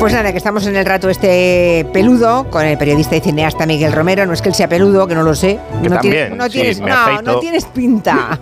Pues nada, que estamos en el rato este peludo con el periodista y cineasta Miguel Romero. No es que él sea peludo, que no lo sé. Que no, también, no, sí, tienes, no, no tienes pinta.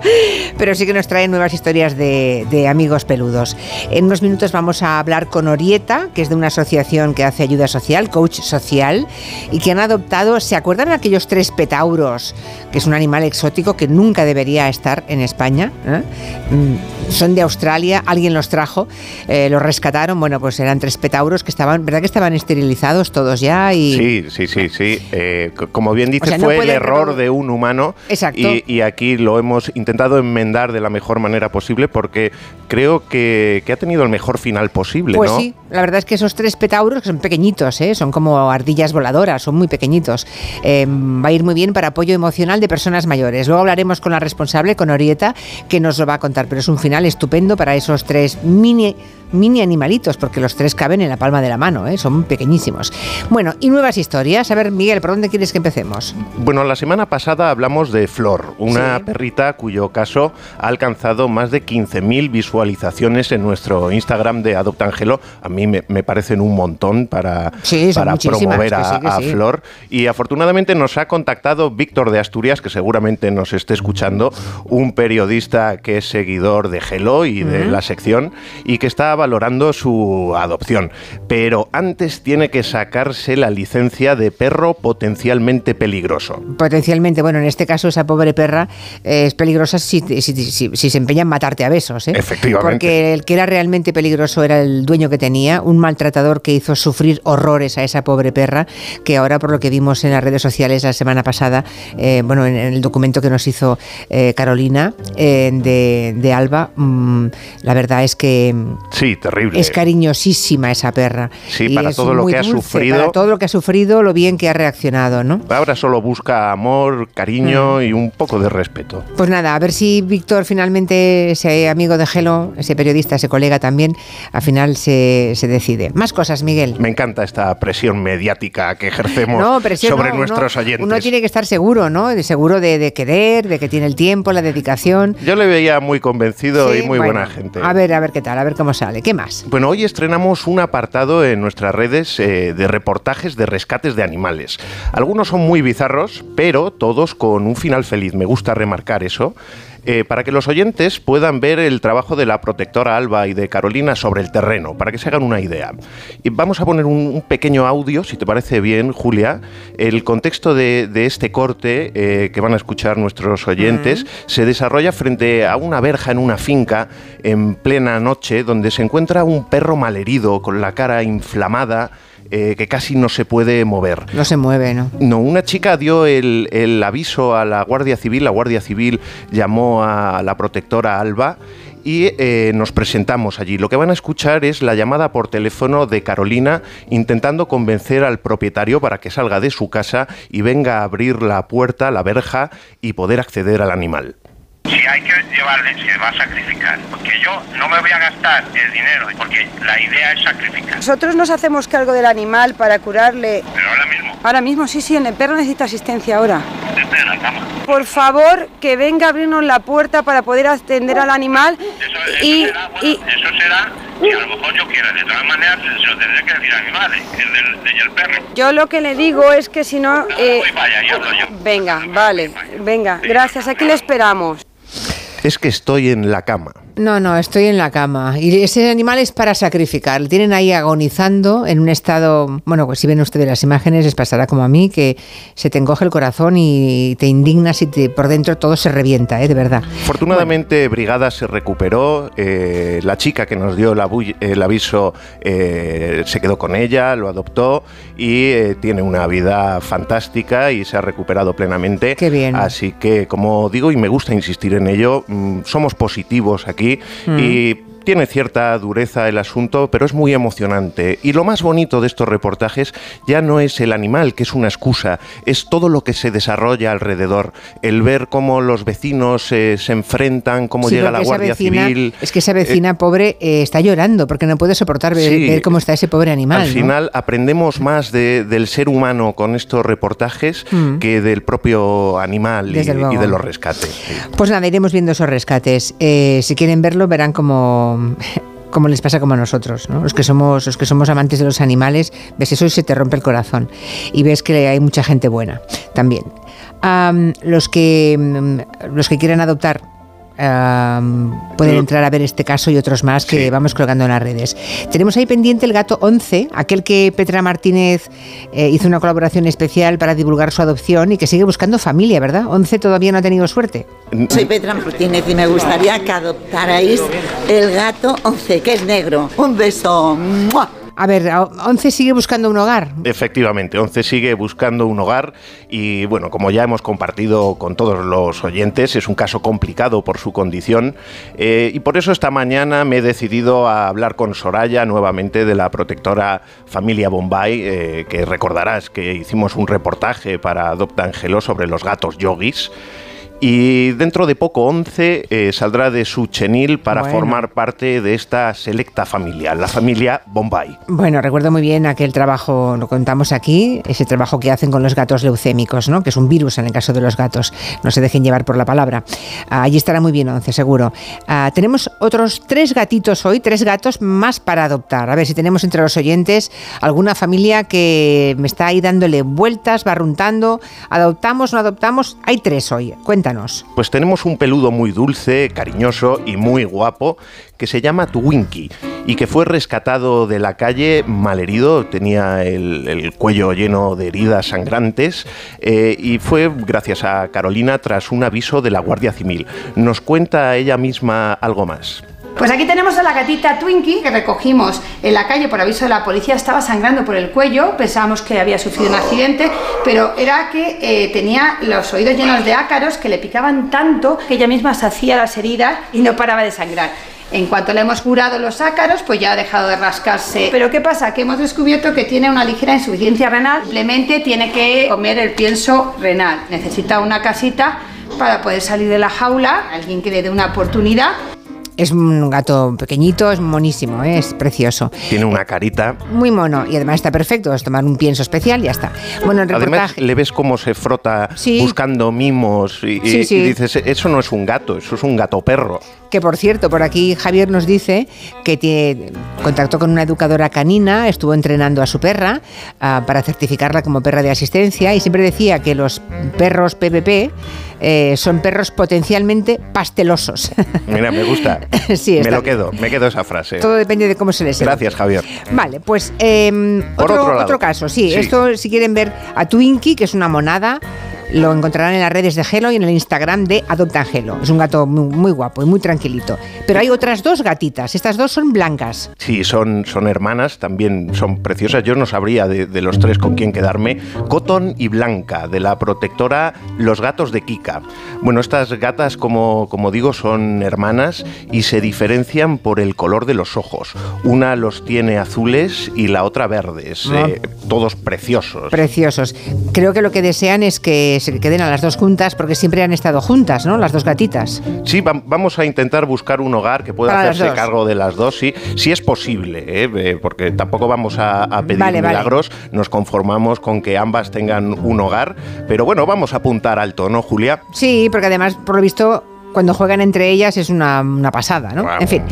Pero sí que nos trae nuevas historias de, de amigos peludos. En unos minutos vamos a hablar con Orieta, que es de una asociación que hace ayuda social, coach social, y que han adoptado, ¿se acuerdan aquellos tres petauros? Que es un animal exótico que nunca debería estar en España. ¿eh? Mm, Son de Australia, alguien los trajo, eh, los rescataron, bueno, pues eran tres petauros que estaban, ¿verdad que estaban esterilizados todos ya? Y, Sí, sí, sí, sí. Eh, como bien dices, O sea, no fue el error de un humano. Exacto. Y, y aquí lo hemos intentado enmendar de la mejor manera posible porque creo que, que ha tenido el mejor final posible, Pues ¿no? sí, la verdad es que esos tres petauros, que son pequeñitos, ¿eh? son como ardillas voladoras, son muy pequeñitos, eh, va a ir muy bien para apoyo emocional de personas mayores. Luego hablaremos con la responsable, con Orieta, que nos lo va a contar, pero es un final estupendo para esos tres mini mini animalitos, porque los tres caben en la palma de la mano, ¿eh? son pequeñísimos. Bueno, y nuevas historias. A ver, Miguel, ¿por dónde quieres que empecemos? Bueno, la semana pasada hablamos de Flor, una Sí. perrita cuyo caso ha alcanzado más de 15.000 visualizaciones en nuestro Instagram de Adoptangelo. A mí me, me parecen un montón para, Sí, para promover que a, sí, que a. Flor. Y afortunadamente nos ha contactado Víctor de Asturias, que seguramente nos esté escuchando, un periodista que es seguidor de Gelo y de la sección y que está valorando su adopción. Pero antes tiene que sacarse la licencia de perro potencialmente peligroso. Potencialmente, bueno, en este caso esa pobre perra eh, es peligrosa si, si- si- si se empeña en matarte a besos. ¿eh? Efectivamente. Porque el que era realmente peligroso era el dueño que tenía, un maltratador que hizo sufrir horrores a esa pobre perra, que ahora por lo que vimos en las redes sociales la semana pasada, eh, bueno, en, el documento que nos hizo eh, Carolina de, de Alba, mm, la verdad es que mm, Sí, terrible. es cariñosísima esa perra. Sí, Y para todo lo que ha sufrido. Para todo lo que ha sufrido, lo bien que ha reaccionado, ¿no? Ahora solo busca amor, Mm. cariño y un poco de respeto. Pues nada, a ver si Víctor finalmente, ese amigo de Gelo, ese periodista, ese colega también, al final se, se decide. Más cosas, Miguel. Me encanta esta presión mediática que ejercemos No, sobre no, nuestros uno, oyentes. Uno tiene que estar seguro, ¿no? De seguro de, de querer, de que tiene el tiempo, la dedicación. Yo le veía muy convencido Sí, y muy bueno, buena gente. A ver, a ver qué tal, a ver cómo sale. ¿Qué más? Bueno, hoy estrenamos un apartado en nuestras redes eh, de reportajes de rescates de animales. Algunos son muy bizarros, pero todos con un final feliz. Me gusta remarcar eso. Eh, para que los oyentes puedan ver el trabajo de la protectora Alba y de Carolina sobre el terreno, para que se hagan una idea. Y vamos a poner un, un pequeño audio, si te parece bien, Julia. El contexto de, de este corte eh, que van a escuchar nuestros oyentes se desarrolla frente a una verja en una finca en plena noche, donde se encuentra un perro malherido con la cara inflamada eh, que casi no se puede mover. No se mueve, ¿no? No, una chica dio el, el aviso a la Guardia Civil, la Guardia Civil llamó a la protectora Alba y eh, nos presentamos allí. Lo que van a escuchar es la llamada por teléfono de Carolina intentando convencer al propietario para que salga de su casa y venga a abrir la puerta, la verja y poder acceder al animal. Si hay que llevarle, se va a sacrificar. Porque yo no me voy a gastar el dinero, porque la idea es sacrificar. Nosotros nos hacemos cargo del animal para curarle. Pero ahora mismo, Ahora mismo, sí, sí, el perro necesita asistencia ahora. Por favor, que venga a abrirnos la puerta para poder atender al animal Eso, eso y, será, bueno, y eso será si a lo mejor yo quiera. De todas maneras, se lo tendré que decir a mi madre, el del, del perro. yo lo que le digo es que si no... Ahora eh, voy para allá y hablo yo. venga, vale, venga, gracias, aquí le esperamos. Es que estoy en la cama. No, no, estoy en la cama. Y ese animal es para sacrificar. Le tienen ahí agonizando en un estado. Bueno, pues si ven ustedes las imágenes, les pasará como a mí, que se te encoge el corazón y te indignas y te, por dentro todo se revienta, ¿eh? de verdad. Afortunadamente, Brigada se recuperó. eh, la chica que nos dio el, aviso eh, se quedó con ella, lo adoptó y eh, tiene una vida fantástica y se ha recuperado plenamente. Qué bien. Así que, como digo, y me gusta insistir en ello, mm, somos positivos aquí y. Tiene cierta dureza el asunto, pero es muy emocionante. Y lo más bonito de estos reportajes ya no es el animal, que es una excusa, es todo lo que se desarrolla alrededor. El ver cómo los vecinos eh, se enfrentan, cómo Sí, llega la Guardia vecina- Civil. Es que esa vecina pobre eh, está llorando porque no puede soportar ver, Sí. ver cómo está ese pobre animal. Al ¿no? final aprendemos más de- del ser humano con estos reportajes Mm. que del propio animal y, de los rescates. sí. Pues nada, iremos viendo esos rescates. Eh, si quieren verlo, verán como les pasa como a nosotros, ¿no? Los que somos, los que somos amantes de los animales, ves eso y se te rompe el corazón. Y ves que hay mucha gente buena también. los que mm, los que quieran adoptar pueden entrar a ver este caso y otros más que vamos colgando en las redes. Tenemos ahí pendiente el gato 11, aquel que Petra Martínez eh, hizo una colaboración especial para divulgar su adopción y que sigue buscando familia, ¿verdad? 11 todavía no ha tenido suerte. Soy Petra Martínez y me gustaría que adoptarais el gato 11, que es negro. Un beso. A ver, Once sigue buscando un hogar. Efectivamente, Once sigue buscando un hogar y bueno, como ya hemos compartido con todos los oyentes, es un caso complicado por su condición eh, y por eso esta mañana me he decidido a hablar con Soraya nuevamente de la protectora familia Bombay, eh, que recordarás que hicimos un reportaje para Adopta Angelo sobre los gatos yogis. Y dentro de poco, 11 eh, saldrá de su chenil para formar parte de esta selecta familia, la familia Bombay. Bueno, recuerdo muy bien aquel trabajo, lo contamos aquí, ese trabajo que hacen con los gatos leucémicos, ¿no? que es un virus en el caso de los gatos, no se dejen llevar por la palabra. allí estará muy bien 11, seguro. Ah, tenemos otros tres gatitos hoy, tres gatos más para adoptar. A ver si tenemos entre los oyentes alguna familia que me está ahí dándole vueltas, barruntando. ¿Adoptamos, no adoptamos? Hay tres hoy. Cuenta pues tenemos un peludo muy dulce, cariñoso y muy guapo que se llama Twinkie y que fue rescatado de la calle malherido, tenía el, cuello lleno de heridas sangrantes eh, y fue gracias a Carolina tras un aviso de la Guardia Civil. Nos cuenta ella misma algo más. Pues aquí tenemos a la gatita Twinkie que recogimos en la calle por aviso de la policía, estaba sangrando por el cuello, pensábamos que había sufrido un accidente, pero era que eh, tenía los oídos llenos de ácaros que le picaban tanto que ella misma se hacía las heridas y no paraba de sangrar. En cuanto le hemos curado los ácaros, pues ya ha dejado de rascarse. Pero ¿qué pasa? Que hemos descubierto que tiene una ligera insuficiencia renal, simplemente tiene que comer el pienso renal. Necesita una casita para poder salir de la jaula, alguien que le dé una oportunidad es un gato pequeñito, es monísimo, ¿eh? es precioso. Tiene una carita. Muy mono y además está perfecto, es tomar un pienso especial y ya está. Bueno, el reportaje... Además le ves cómo se frota buscando mimos y, dices, eso no es un gato, eso es un gato perro. Que por cierto, por aquí Javier nos dice que tiene, contactó con una educadora canina, estuvo entrenando a su perra ah, para certificarla como perra de asistencia y siempre decía que los perros PPP eh, son perros potencialmente pastelosos. Mira, me gusta. sí, me lo quedo, me quedo esa frase. Todo depende de cómo se les Gracias, Javier. Vale, pues em, otro, otro, caso, sí, Esto, si quieren ver a Twinkie, que es una monada, lo encontrarán en las redes de Gelo y en el Instagram de Adopta Gelo. Es un gato muy, guapo y muy tranquilito. Pero hay otras dos gatitas. Estas dos son blancas. Sí, son, son hermanas, también son preciosas. Yo no sabría de, los tres con quién quedarme. Cotton y Blanca, de la protectora Los Gatos de Kika. Bueno, estas gatas, como, como digo, son hermanas y se diferencian por el color de los ojos. Una los tiene azules y la otra verdes. Ah. Eh, todos preciosos. Preciosos. Creo que lo que desean es que se queden a las dos juntas porque siempre han estado juntas, ¿no? Las dos gatitas. Sí, vamos a intentar buscar un hogar que pueda hacerse cargo de las dos, sí, si es posible, ¿eh? porque tampoco vamos a, pedir milagros, nos conformamos con que ambas tengan un hogar, pero bueno, vamos a apuntar alto, ¿no, Julia? Sí, porque además, por lo visto, cuando juegan entre ellas es una, pasada, ¿no? en fin,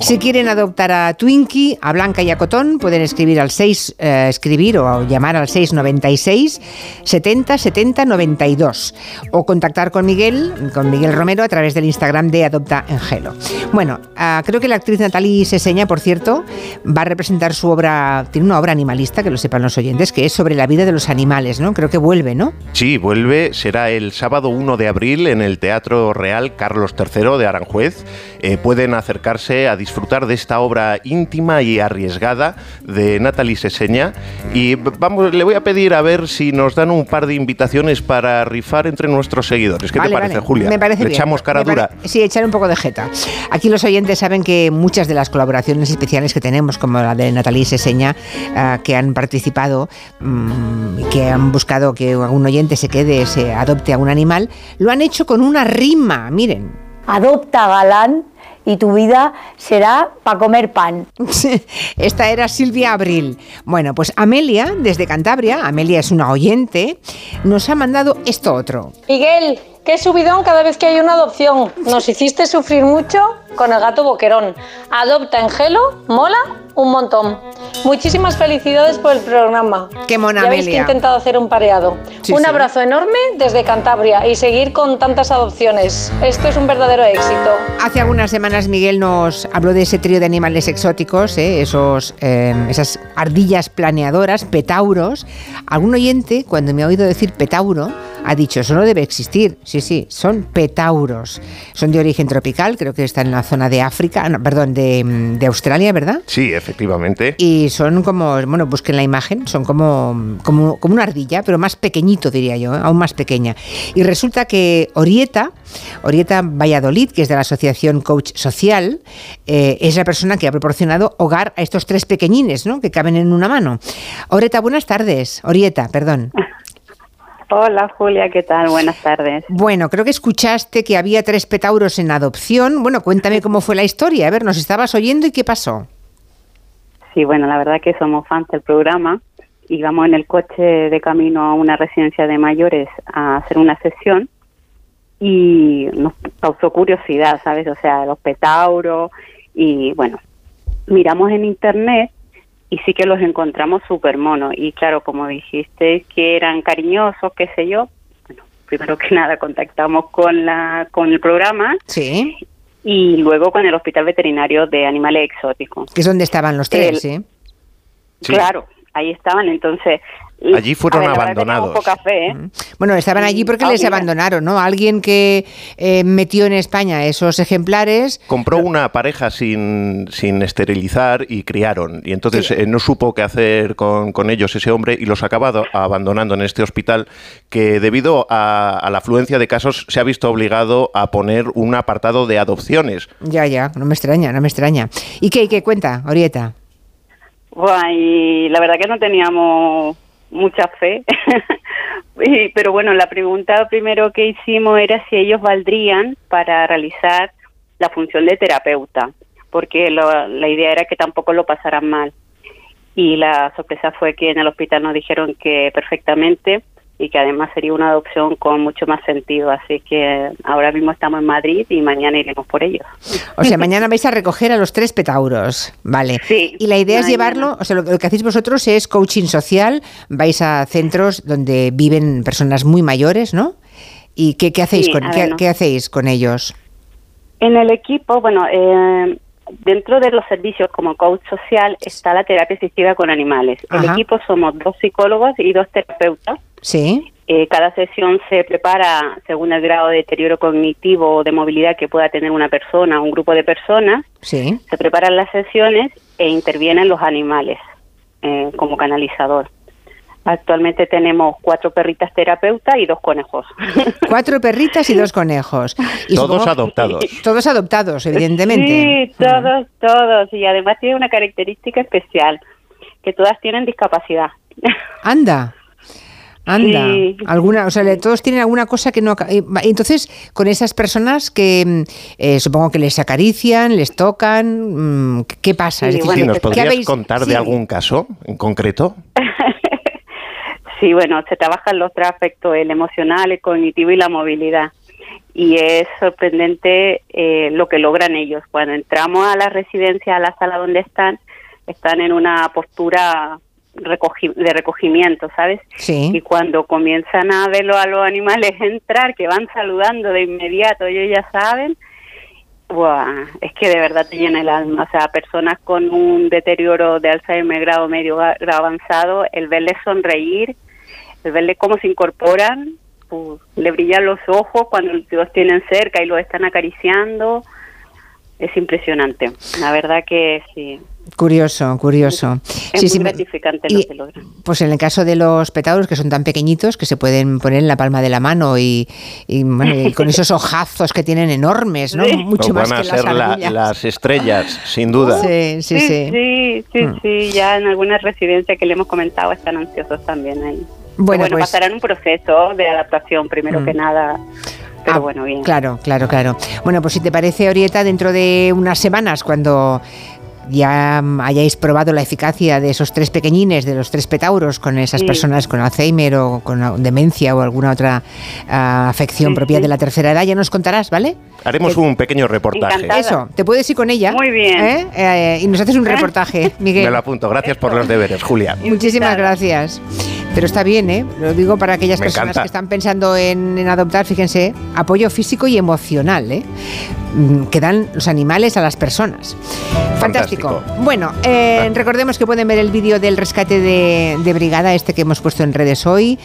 si quieren adoptar a Twinkie, a Blanca y a Cotón, pueden escribir al 6, eh, escribir o llamar al 696 70 70 92 o contactar con Miguel, con Miguel Romero a través del Instagram de Adopta Angelo. Bueno, ah, creo que la actriz Natalie Seseña, por cierto, va a representar su obra, tiene una obra animalista, que lo sepan los oyentes, que es sobre la vida de los animales, ¿no? Creo que vuelve, ¿no? Sí, vuelve, será el sábado 1 de abril en el Teatro Real Carlos III de Aranjuez, eh, pueden acercarse a disfrutar de esta obra íntima y arriesgada de Natalie Seseña. Y vamos, le voy a pedir a ver si nos dan un par de invitaciones para rifar entre nuestros seguidores. ¿Qué te parece, Julia? Me parece ¿Le echamos cara dura? Sí, echar un poco de jeta. Aquí los oyentes saben que muchas de las colaboraciones especiales que tenemos, como la de Natalie Seseña, eh, que han participado, mm, que han buscado que algún oyente se quede, se adopte a un animal, lo han hecho con una rima. Miren, adopta galán y tu vida será para comer pan. Esta era Silvia Abril. Bueno, pues Amelia, desde Cantabria, Amelia es una oyente, nos ha mandado esto otro. Miguel, qué subidón cada vez que hay una adopción. Nos hiciste sufrir mucho con el gato boquerón. Adopta en Gelo, mola un montón. Muchísimas felicidades por el programa. Qué mona ya habéis Amelia. intentado hacer un pareado. Sí, un sí. abrazo enorme desde Cantabria y seguir con tantas adopciones. Esto es un verdadero éxito. Hace algunas semanas Miguel nos habló de ese trío de animales exóticos, ¿eh? esos, eh, esas ardillas planeadoras, petauros. Algún oyente, cuando me ha oído decir petauro, ha dicho, eso no debe existir. Sí, sí, son petauros. Son de origen tropical, creo que están en la zona de África, no, perdón, de, mm, de Australia, ¿verdad? Sí, efectivamente. Y son como, bueno, busquen la imagen, son como, como, como una ardilla, pero más pequeñito, diría yo, ¿eh? aún más pequeña. Y resulta que Orieta, Orieta Valladolid, que es de la Asociación Coach Social, eh, es la persona que ha proporcionado hogar a estos tres pequeñines, ¿no? Que caben en una mano. Orieta, buenas tardes. Orieta, perdón. Hola Julia, ¿qué tal? Buenas tardes. Bueno, creo que escuchaste que había tres petauros en adopción. Bueno, cuéntame cómo fue la historia. A ver, nos estabas oyendo y qué pasó. Sí, bueno, la verdad que somos fans del programa. Íbamos en el coche de camino a una residencia de mayores a hacer una sesión y nos causó curiosidad, ¿sabes? O sea, los petauros y bueno, miramos en internet y sí que los encontramos súper monos. Y claro, como dijiste que eran cariñosos, qué sé yo, bueno, primero que nada contactamos con, la, con el programa Sí. y luego con el Hospital Veterinario de Animales Exóticos. Que es donde estaban los tres, El- ¿sí? Sí. Claro, ahí estaban, entonces... Allí fueron ver, abandonados. poca fe, ¿eh? Bueno, estaban allí porque Ah, les abandonaron, ¿no? Alguien que eh, metió en España esos ejemplares. Compró una pareja sin, sin esterilizar y criaron. Y entonces Sí. eh, no supo qué hacer con, con ellos ese hombre y los acaba do- abandonando en este hospital que debido a, a la afluencia de casos se ha visto obligado a poner un apartado de adopciones. Ya, ya, no me extraña, no me extraña. ¿Y qué, y qué cuenta, Orieta? Y la verdad que no teníamos mucha fe. Pero bueno, la pregunta primero que hicimos era si ellos valdrían para realizar la función de terapeuta, porque lo- la idea era que tampoco lo pasaran mal. Y la sorpresa fue que en el hospital nos dijeron que perfectamente y que además sería una adopción con mucho más sentido. Así que ahora mismo estamos en Madrid y mañana iremos por ellos. O sea, mañana vais a recoger a los tres petauros, ¿vale? Sí, Y la idea es llevarlo, o sea, lo, lo que hacéis vosotros es coaching social, vais a centros donde viven personas muy mayores, ¿no? ¿Y qué, qué hacéis, Sí, con, qué, ver, no. qué hacéis con ellos? En el equipo, bueno, eh, dentro de los servicios como coach social está la terapia asistida con animales. El equipo somos dos psicólogos y dos terapeutas. Sí, Eh, cada sesión se prepara según el grado de deterioro cognitivo o de movilidad que pueda tener una persona o un grupo de personas. sí. Se preparan las sesiones e intervienen los animales eh, como canalizador. Actualmente tenemos cuatro perritas terapeutas y dos conejos. Cuatro perritas y dos conejos. Y Todos supongo- adoptados. Todos adoptados, evidentemente. Sí, todos, todos. Y además tiene una característica especial, que todas tienen discapacidad. Anda. Anda, Sí. alguna, o sea, todos tienen alguna cosa que no. eh, Entonces, con esas personas que mm, eh, supongo que les acarician, les tocan, mm, ¿qué pasa? Sí, Es decir, bueno, Sí, ¿Nos ¿qué podrías habéis- contar sí. de algún caso en concreto? Sí, bueno, se trabajan los tres aspectos, el emocional, el cognitivo y la movilidad. Y es sorprendente eh, lo que logran ellos. Cuando entramos a la residencia, a la sala donde están, están en una postura recogi- de recogimiento, ¿sabes? Sí. Y cuando comienzan a verlo a los animales entrar, que van saludando de inmediato, ellos ya saben, buah, es que de verdad te llena el alma. O sea, personas con un deterioro de Alzheimer grado medio avanzado, el verles sonreír, el verles cómo se incorporan, pues, le brillan los ojos cuando los tienen cerca y los están acariciando, es impresionante. La verdad que sí, Curioso, curioso. es Sí, muy sí, me- gratificante y- lo que logran. Pues en el caso de los petauros, que son tan pequeñitos, que se pueden poner en la palma de la mano y, y, bueno, y con esos ojazos que tienen enormes, ¿no? Mucho Pues más van a que las ser la- las estrellas, sin duda. Sí, sí, sí. sí, sí, Mm. sí, ya en algunas residencias que le hemos comentado están ansiosos también ahí. Bueno, Bueno, pues- pasarán un proceso de adaptación primero Mm. que nada pero Ah, bueno, bien. Claro, claro, claro. Bueno, pues si te parece, Orieta, dentro de unas semanas, cuando ya hayáis probado la eficacia de esos tres pequeñines, de los tres petauros, con esas Sí. personas con Alzheimer o con demencia o alguna otra ah, afección Sí, propia sí. de la tercera edad, ya nos contarás, ¿vale? Haremos un pequeño reportaje. Encantada. Eso, te puedes ir con ella. Muy bien. ¿eh? Eh, y nos haces un reportaje, Miguel. Me lo apunto. Gracias por los deberes, Julia. Muchísimas gracias. Pero está bien, ¿eh? Lo digo para aquellas Me personas encanta. que están pensando en, en adoptar, fíjense, apoyo físico y emocional, ¿eh? Mm, Que dan los animales a las personas. Fantástico. Fantástico. Bueno, eh, recordemos que pueden ver el vídeo del rescate de, de Brigada, este que hemos puesto en redes hoy,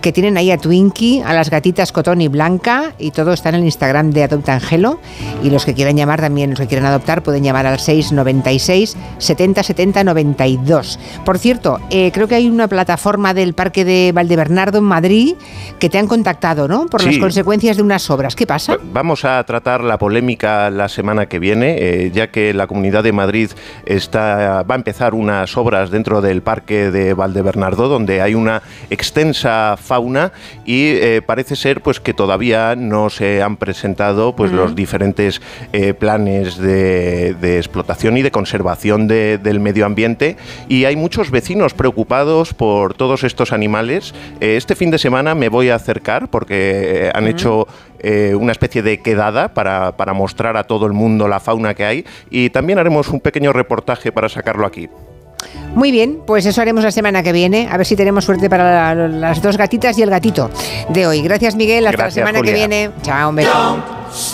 que tienen ahí a Twinkie, a las gatitas Cotón y Blanca, y todo está en el Instagram de Adopta Angelo. Y los que quieran llamar también, los que quieran adoptar, pueden llamar al 696 70 70 92. Por cierto, eh, creo que hay una plataforma del Parque de Valdebernardo en Madrid que te han contactado, ¿no? Por las consecuencias de unas obras. ¿Qué pasa? Va- Vamos a tratar la polémica la semana que viene, eh, ya que la Comunidad de Madrid está, va a empezar unas obras dentro del Parque de Valdebernardo, donde hay una extensa fauna y eh, parece ser pues que todavía no se han presentado pues los diferentes eh, planes de, de explotación y de conservación de- del medio ambiente y hay muchos vecinos preocupados por todos estos animales. Eh, este fin de semana me voy a acercar porque han hecho una especie de quedada para, para mostrar a todo el mundo la fauna que hay y también haremos un pequeño reportaje para sacarlo aquí. Muy bien, pues eso haremos la semana que viene. A ver si tenemos suerte para la- las dos gatitas y el gatito de hoy. Gracias, Miguel. Hasta Gracias, la semana que viene. Chao, un beso.